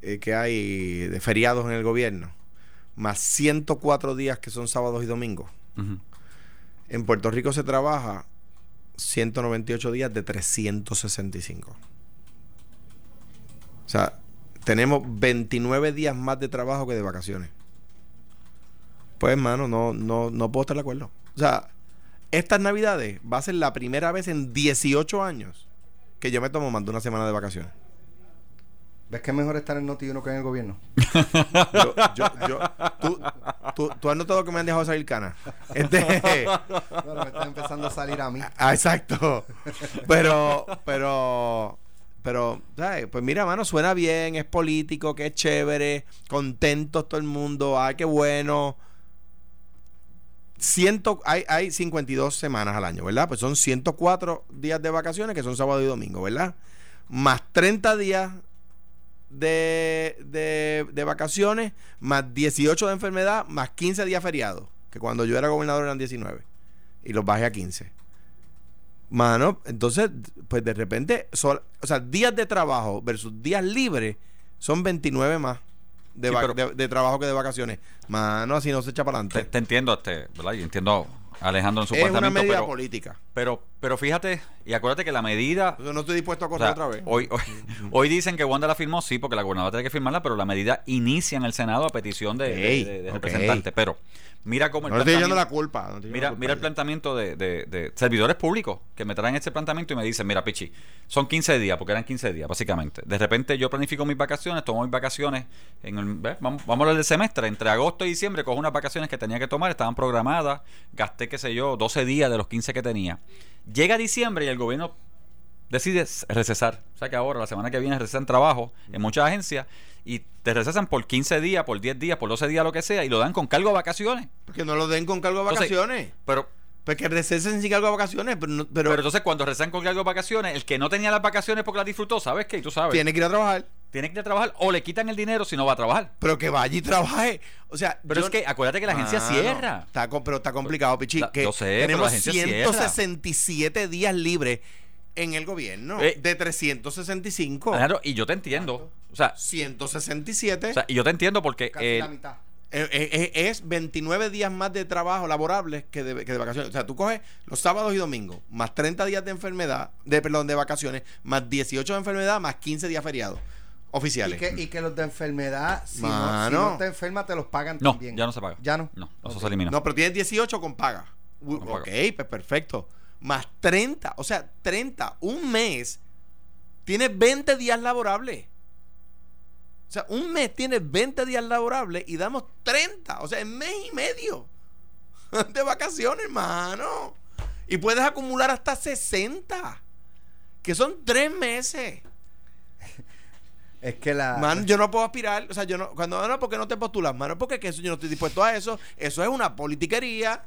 eh, que hay de feriados en el gobierno, más 104 días que son sábados y domingos. En Puerto Rico se trabaja 198 días de 365. O sea, tenemos 29 días más de trabajo que de vacaciones. Pues, hermano, no, no, no puedo estar de acuerdo. O sea, estas navidades va a ser la primera vez en 18 años que yo me tomo más de una semana de vacaciones. ¿Ves que es mejor estar en Noti 1 que en el gobierno? Yo, yo, yo, tú, tú, tú has notado que me han dejado salir canas. Este, Bueno, me está empezando a salir a mí. Ah, exacto. Pero, pero, pero, ¿sabes? Pues mira, mano, suena bien, es político, que es chévere, contentos todo el mundo, ay, qué bueno. Ciento, hay, hay 52 semanas al año, ¿verdad? Pues son 104 días de vacaciones que son sábado y domingo, ¿verdad? Más 30 días de, de, de vacaciones, más 18 de enfermedad, más 15 días feriados, que cuando yo era gobernador eran 19, y los bajé a 15. Mano, entonces, pues de repente, o sea, días de trabajo versus días libres son 29 más de, Sí, pero- de- de trabajo que de vacaciones. Mano, así no se echa para Te, adelante. te entiendo, este, ¿verdad? Y entiendo a Alejandro en su Es una medida pero, política. pero, pero fíjate, y acuérdate que la medida Yo no estoy dispuesto a O correr sea, otra vez. Hoy, hoy, hoy dicen que Wanda la firmó, sí, porque la gobernadora tiene que firmarla, pero la medida inicia en el Senado a petición de, de- Ey, de- de ok. representantes. Pero mira cómo el no estoy la culpa. no Mira, la culpa mira el planteamiento de, de- de servidores públicos que me traen este planteamiento y me dicen, mira, Pichi, son 15 días, porque eran 15 días, básicamente. De repente yo planifico mis vacaciones, tomo mis vacaciones, en el, ¿ves? Vamos, vamos a hablar del semestre, entre agosto y diciembre cojo unas vacaciones que tenía que tomar, estaban programadas, gasté, qué sé yo, 12 días de los 15 que tenía. Llega diciembre y el gobierno decide recesar. O sea que ahora, la semana que viene, recesan trabajo en muchas agencias y te recesan por 15 días, por 10 días, por 12 días, lo que sea, y lo dan con cargo de vacaciones. Que no lo den con cargo de Entonces, vacaciones. Pero, Pues que recesen sin cargo de vacaciones, pero, no- pero, pero, entonces cuando recesan con cargo de vacaciones, el que no tenía las vacaciones porque las disfrutó, ¿sabes qué? Y tú sabes. tiene que ir a trabajar. Tiene que ir a trabajar o le quitan el dinero si no va a trabajar. Pero que vaya y trabaje. O sea, Pero yo- es que acuérdate que la agencia Mano, cierra. Está, pero está complicado, Pichi. La- que yo sé, pero la tenemos agencia cierra. 167 días libres en el gobierno. Eh, de 365. Alejandro, y yo te entiendo. O sea, 167. o sea, y yo te entiendo porque Casi eh, la mitad. Eh, eh, es 29 días más de trabajo laborables que de, que de vacaciones. O sea, tú coges los sábados y domingos, más 30 días de enfermedad, de perdón, de vacaciones, más 18 de enfermedad, más 15 días feriados Y oficiales. que, y que los de enfermedad, si no, si Mano. no te enfermas, te los pagan no, también. ya no se paga. Ya no. No, eso se elimina. No, pero tienes 18 con paga. U- Con paga. ok, pues perfecto. Más 30, o sea, 30, un mes, tienes 20 días laborables. O sea, un mes tienes 20 días laborables y damos 30, o sea, en mes y medio de vacaciones, hermano. Y puedes acumular hasta 60, que son 3 meses. Es que la. Man, yo no puedo aspirar, o sea, yo no, cuando no, porque no te postulas, mano, porque que eso yo no estoy dispuesto a eso, eso es una politiquería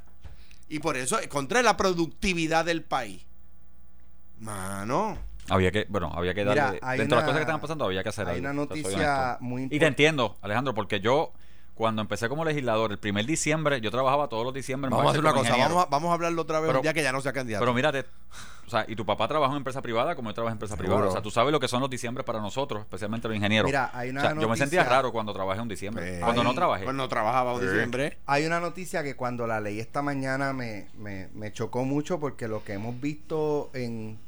y por eso es contra la productividad del país. Mano, Había que, bueno, había que Mira, darle. hay dentro de las cosas que estaban pasando, había que hacer hay algo. una noticia muy Y te importante. entiendo, Alejandro, porque yo, cuando empecé como legislador, el primer diciembre, yo trabajaba todos los diciembre en Vamos a hacer una cosa, vamos a, vamos a hablarlo otra vez Pero- un día que ya no sea candidato. Pero mírate, o sea, y tu papá trabaja en empresa privada como yo trabajo en empresa Seguro. privada. O sea, tú sabes lo que son los diciembres para nosotros, especialmente los ingenieros. Mira, hay una O sea, yo me noticia- sentía raro cuando trabajé en diciembre. Eh, cuando no trabajé. Cuando no trabajaba en Sí. diciembre. Hay una noticia que cuando la leí esta mañana me, me, me chocó mucho porque lo que hemos visto en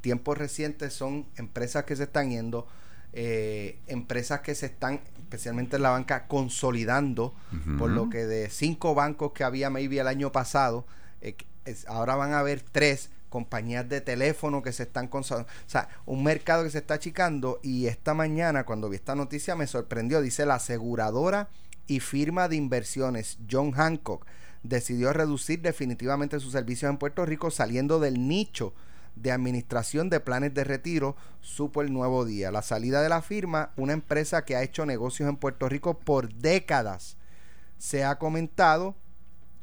tiempos recientes son empresas que se están yendo, eh, empresas que se están, especialmente en la banca, consolidando, por lo que de cinco bancos que había maybe el año pasado, eh, es- ahora van a haber tres compañías de teléfono que se están consolidando, o sea, un mercado que se está achicando y esta mañana cuando vi esta noticia me sorprendió, dice la aseguradora y firma de inversiones John Hancock decidió reducir definitivamente sus servicios en Puerto Rico saliendo del nicho de administración de planes de retiro, supo el nuevo día. La salida de la firma, una empresa que ha hecho negocios en Puerto Rico por décadas, se ha comentado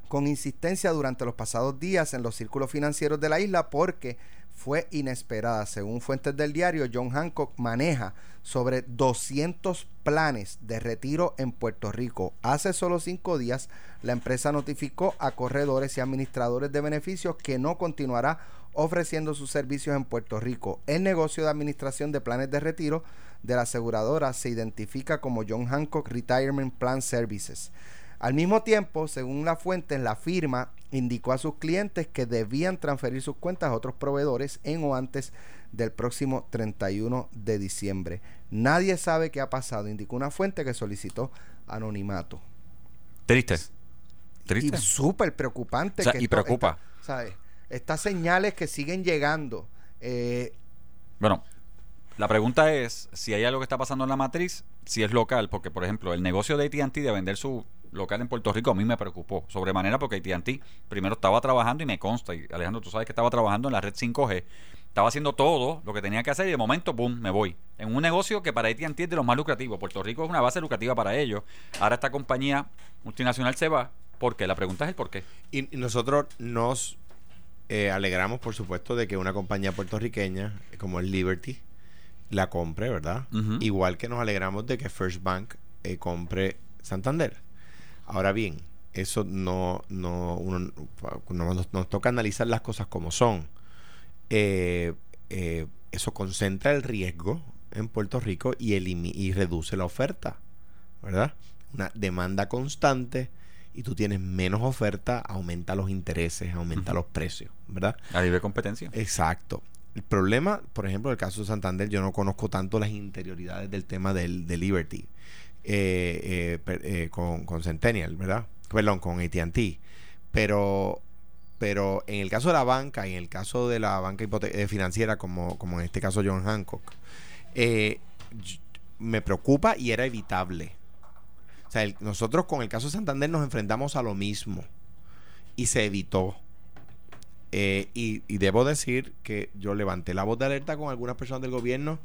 con insistencia durante los pasados días en los círculos financieros de la isla porque fue inesperada. Según fuentes del diario, John Hancock maneja sobre 200 planes de retiro en Puerto Rico. Hace solo cinco días, la empresa notificó a corredores y administradores de beneficios que no continuará ofreciendo sus servicios en Puerto Rico. El negocio de administración de planes de retiro de la aseguradora se identifica como John Hancock Retirement Plan Services. Al mismo tiempo, según la fuente, la firma indicó a sus clientes que debían transferir sus cuentas a otros proveedores en o antes del próximo 31 de diciembre. Nadie sabe qué ha pasado, indicó una fuente que solicitó anonimato. Triste. Triste. Y súper preocupante. O sea, que y esto- preocupa. ¿sabes? Estas señales que siguen llegando. eh, Bueno, la pregunta es si hay algo que está pasando en la matriz, si es local, porque por ejemplo el negocio de AT&T de vender su local en Puerto Rico a mí me preocupó sobremanera porque AT&T primero estaba trabajando y me consta, y Alejandro tú sabes que estaba trabajando en la red 5G, estaba haciendo todo lo que tenía que hacer y de momento, boom, me voy. En un negocio que para AT&T es de los más lucrativos, Puerto Rico es una base lucrativa para ellos, ahora esta compañía multinacional se va, ¿por qué? La pregunta es el por qué. Y, y nosotros nos eh, alegramos, por supuesto, de que una compañía puertorriqueña eh, como el Liberty la compre, ¿verdad? Igual que nos alegramos de que First Bank eh, compre Santander. Ahora bien, eso no, no, uno- no- nos, nos toca analizar las cosas como son. Eh, eso concentra el riesgo en Puerto Rico y, y reduce la oferta, ¿verdad? Una demanda constante y tú tienes menos oferta, aumenta los intereses, aumenta los precios, ¿verdad? A libre competencia. Exacto. El problema, por ejemplo, el caso de Santander, yo no conozco tanto las interioridades del tema del, de Liberty eh, eh, per- eh, con, con Centennial, ¿verdad? Perdón, con ATT. Pero, pero en el caso de la banca y en el caso de la banca financiera, como, como en este caso John Hancock, me preocupa y era evitable. Sea, nosotros con el caso de Santander nos enfrentamos a lo mismo y se evitó. Eh, y, y debo decir que yo levanté la voz de alerta con algunas personas del gobierno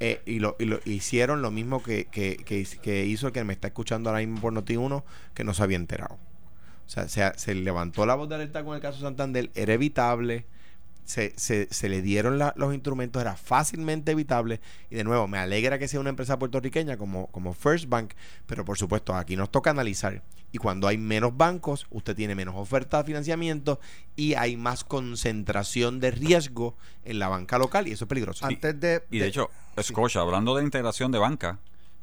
eh, y, lo, hicieron lo mismo que, que, que hizo el que me está escuchando ahora mismo por Noti1, que no se había enterado. O sea, se, se levantó la voz de alerta con el caso Santander, era evitable, se, se, se le dieron la- los instrumentos, era fácilmente evitable. Y de nuevo, me alegra que sea una empresa puertorriqueña como, como First Bank, pero por supuesto, aquí nos toca analizar. Y cuando hay menos bancos, usted tiene menos oferta de financiamiento y hay más concentración de riesgo en la banca local y eso es peligroso. antes de, Y de hecho, Scotia, hablando de integración de banca,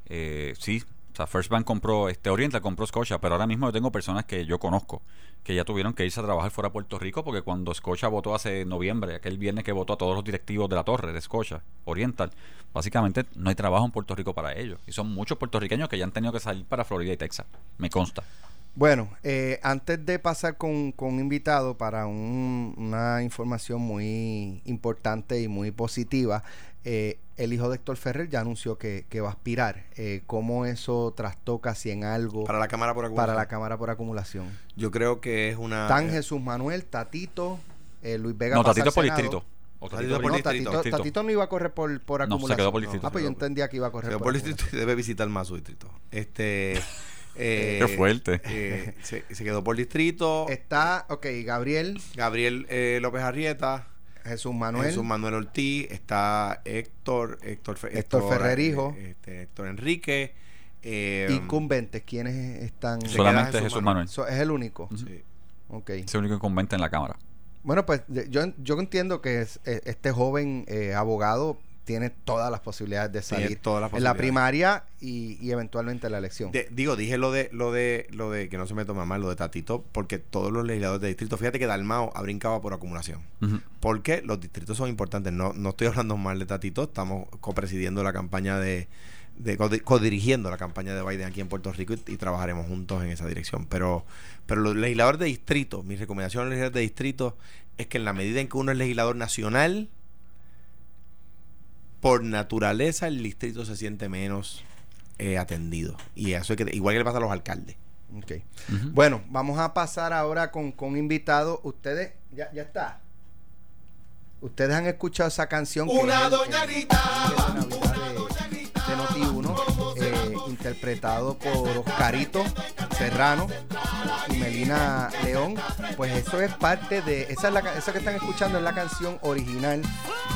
eh, sí, o sea, First Bank compró, este Oriental compró Scotia, pero ahora mismo yo tengo personas que yo conozco que ya tuvieron que irse a trabajar fuera de Puerto Rico porque cuando Scotia votó hace noviembre, aquel viernes que votó a todos los directivos de la torre de Scotia, Oriental, básicamente no hay trabajo en Puerto Rico para ellos. Y son muchos puertorriqueños que ya han tenido que salir para Florida y Texas, me consta. Bueno, eh, antes de pasar con, con un invitado para un- una información muy importante y muy positiva, eh, el hijo de Héctor Ferrer ya anunció que, que va a aspirar. Eh, ¿Cómo eso trastoca si en algo para la Cámara por para Acumulación. la Cámara por Acumulación? Yo creo que es una... Tan eh, Jesús Manuel, Tatito, eh, Luis Vega. no, Tatito por distrito. O Tatito Tatito por No, distrito. Tatito, Tatito no iba a correr por, por No, se acumulación. quedó por distrito. Ah, pues yo quedó- entendía que iba a correr Se por, por acumulación. distrito y debe visitar más su distrito. Este. eh, Qué fuerte. eh, se, se quedó por distrito. Está, ok, Gabriel, Gabriel eh, López Arrieta. Jesús Manuel. Jesús Manuel Ortiz. Está Héctor. Héctor, Héctor Ferrer, hijo. eh, este, Héctor Enrique. Eh, Incumbentes, ¿quiénes están? Solamente Jesús Jesús Manuel. Manuel. So- es el único. sí. Ok. Es el único incumbente en la Cámara. Bueno, pues yo, yo entiendo que es- este joven eh, abogado tiene todas las posibilidades de salir todas las en la posibilidades. primaria y, y eventualmente en la elección. De- digo, dije lo de, lo de, lo de que no se me toma mal, lo de Tatito, porque todos los legisladores de distrito, fíjate que Dalmao ha brincado por acumulación. Porque los distritos son importantes. No, no estoy hablando mal de Tatito, estamos copresidiendo la campaña de, de codi- codirigiendo la campaña de Biden aquí en Puerto Rico y, y trabajaremos juntos en esa dirección. Pero, pero los legisladores de distrito, mi recomendación a los legisladores de distrito es que en la medida en que uno es legislador nacional, por naturaleza el distrito se siente menos eh, atendido. Y eso es que, igual que le pasa a los alcaldes. Ok. Ujú. Bueno, vamos a pasar ahora con, con invitados. Ustedes, ya, ya está. Ustedes han escuchado esa canción. que Una es doña el- gritaba, de Navidad de, de Noti1, eh, interpretado por Oscarito Serrano y Melina León. Pues eso es parte de. Esa, es la, esa que están escuchando es la canción original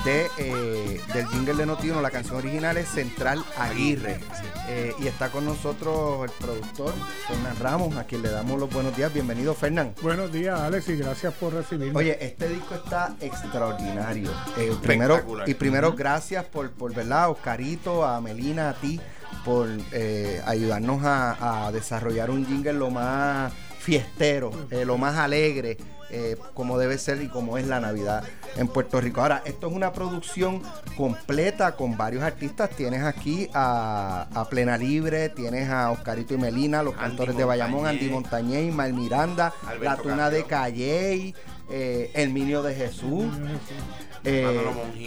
de, eh, del jingle de Noti1. La canción original es Central Aguirre. Eh, y está con nosotros el productor Fernán Ramos, a quien le damos los buenos días. Bienvenido, Fernán. Buenos días, Alex, y gracias por recibirme. Oye, este disco está extraordinario. Eh, primero, Espectacular. y primero, gracias por, por verdad, Oscarito, a Melina, a ti, por eh, ayudarnos a, a desarrollar un jingle lo más fiestero, eh, lo más alegre, eh, como debe ser y como es la Navidad en Puerto Rico. Ahora, esto es una producción completa con varios artistas. Tienes aquí a, a Plena Libre, tienes a Oscarito y Melina, los Andy cantores de Bayamón. Andy Montañez, Ismael Miranda, Alberto La Tuna de. Calley, eh, El Minio de Jesús. Eh,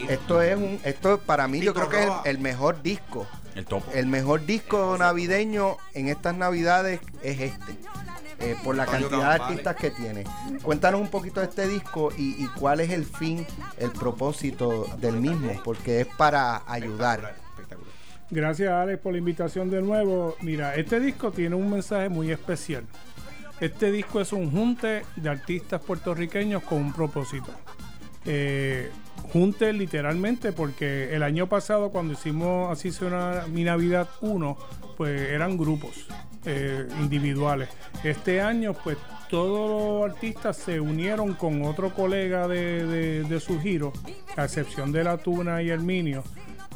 esto es un, esto para mí yo creo que es el mejor disco. El topo. El mejor disco navideño en estas navidades es este. eh, por la Antonio cantidad de artistas que tiene. Cuéntanos un poquito de este disco y, y cuál es el fin, el propósito del mismo, porque es para ayudar. Espectacular. Gracias, Alex, por la invitación de nuevo. Mira, este disco tiene un mensaje muy especial. Este disco es un junte de artistas puertorriqueños con un propósito. Eh, junte literalmente porque el año pasado cuando hicimos así suena mi Navidad 1, pues eran grupos eh, individuales. Este año pues todos los artistas se unieron con otro colega de, su giro, a excepción de La Tuna y Herminio,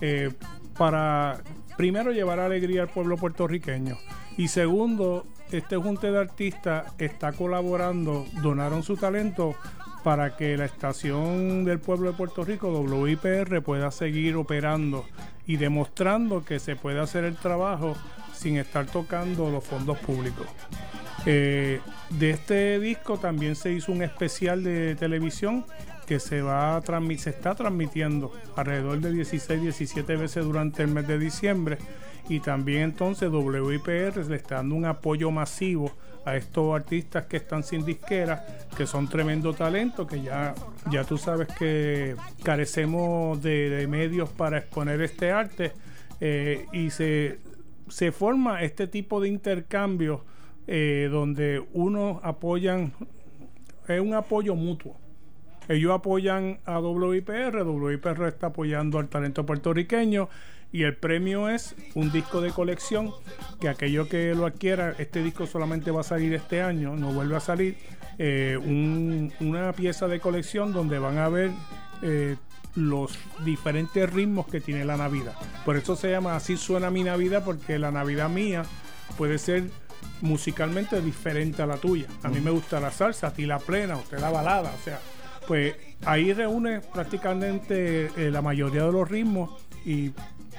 eh, para primero llevar alegría al pueblo puertorriqueño y segundo, este junte de artistas está colaborando, donaron su talento para que la estación del pueblo de Puerto Rico, WIPR, pueda seguir operando y demostrando que se puede hacer el trabajo sin estar tocando los fondos públicos. Eh, de este disco también se hizo un especial de televisión que se va a se está transmitiendo alrededor de 16, 17 veces durante el mes de diciembre. Y también entonces WIPR le está dando un apoyo masivo a estos artistas que están sin disquera, que son tremendo talento, que ya, ya tú sabes que carecemos de, medios para exponer este arte eh, y se, se forma este tipo de intercambio eh, donde unos apoyan, es un apoyo mutuo. Ellos apoyan a WIPR, WIPR está apoyando al talento puertorriqueño y el premio es un disco de colección que aquello que lo adquiera, este disco solamente va a salir este año, no vuelve a salir, eh, un- una pieza de colección donde van a ver eh, los diferentes ritmos que tiene la Navidad. Por eso se llama Así suena mi Navidad, porque la Navidad mía puede ser musicalmente diferente a la tuya. A mí me gusta la salsa, a ti la plena, a usted la balada, o sea, pues ahí reúne prácticamente eh, la mayoría de los ritmos y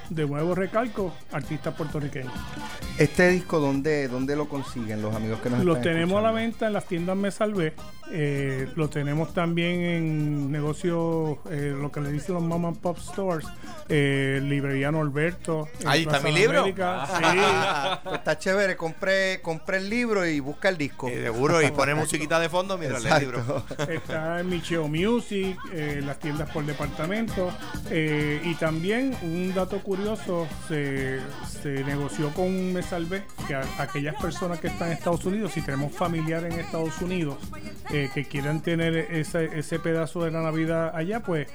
de nuevo recalco, artistas puertorriqueños. Este disco, ¿dónde, dónde lo consiguen los amigos que nos Lo están tenemos a la venta en las tiendas Me Salvé. Eh, lo tenemos también en negocios, eh, lo que le dicen los mom and pop stores. eh, librería Norberto. en Ahí está Plaza mi libro. América, Pues está chévere, compré, compré el libro y busca el disco. Eh, seguro, y pone musiquita de fondo mientras lee el libro. Está en Micheo Music, eh, las tiendas por departamento. eh, y también un dato curioso, se, se negoció con Me Salvé que a- aquellas personas que están en Estados Unidos, si tenemos familiares en Estados Unidos eh, que quieran tener ese, ese pedazo de la Navidad allá, pues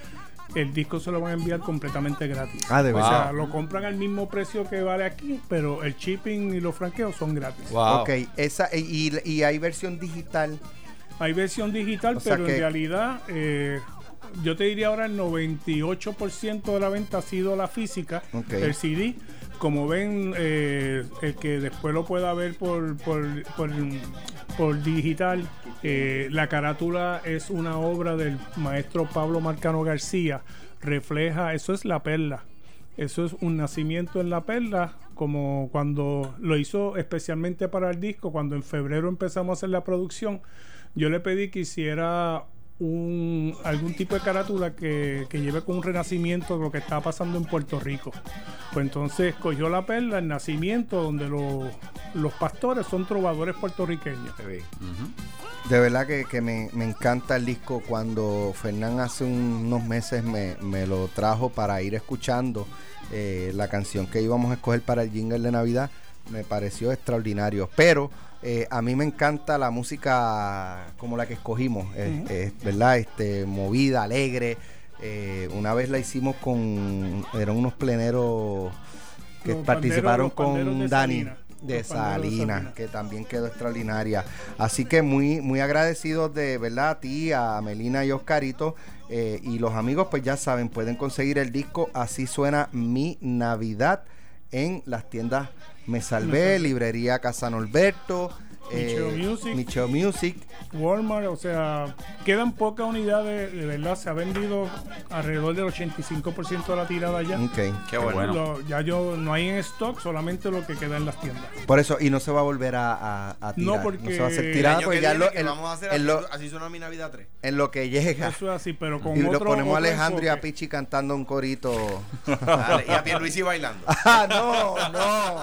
el disco se lo van a enviar completamente gratis. Ah, de O verdad. sea, lo compran al mismo precio que vale aquí, pero el shipping y los franqueos son gratis. Wow. Ok, esa, y, y hay versión digital. Hay versión digital, O pero que- en realidad eh, yo te diría ahora el 98% de la venta ha sido la física, Ok. el CD. Como ven, eh, el que después lo pueda ver por, por, por, digital, eh, la carátula es una obra del maestro Pablo Marcano García. Refleja, eso es la perla. Eso es un nacimiento en la perla, como cuando lo hizo especialmente para el disco, cuando en febrero empezamos a hacer la producción, yo le pedí que hiciera un, algún tipo de carátula que, que lleve con un renacimiento de lo que estaba pasando en Puerto Rico. Pues entonces cogió la perla, el nacimiento, donde lo- los pastores son trovadores puertorriqueños. De verdad que, que me, me encanta el disco. Cuando Fernán hace unos meses me, me lo trajo para ir escuchando eh, la canción que íbamos a escoger para el jingle de Navidad, me pareció extraordinario. Pero eh, a mí me encanta la música como la que escogimos, eh, eh, ¿verdad? Este, movida, alegre. Eh, una vez la hicimos con, eran unos pleneros que Los participaron panderos- con de Dani Salinas. de Salinas. que también quedó extraordinaria. Así que muy, muy agradecidos de verdad a ti, a Melina y Oscarito. eh, y los amigos, pues ya saben, pueden conseguir el disco Así suena mi Navidad en las tiendas Me Salvé, Librería Casa Norberto, Micheo Music. Micheo Music. Walmart, o sea, quedan pocas unidades, de verdad, se ha vendido alrededor del 85% de la tirada ya. Ok. Qué bueno. Lo- ya yo no hay en stock, solamente lo que queda en las tiendas. Por eso, y no se va a volver a, a, a No, tirar. porque se va a hacer el tirada año porque que ya viene lo- en- vamos a hacer en así, lo- así suena mi Navidad 3. en lo que llega. Eso es así, pero con Y lo ponemos a Alejandro y a. Pichi cantando un corito. Dale, y a Pierluisi bailando. ah, no, no.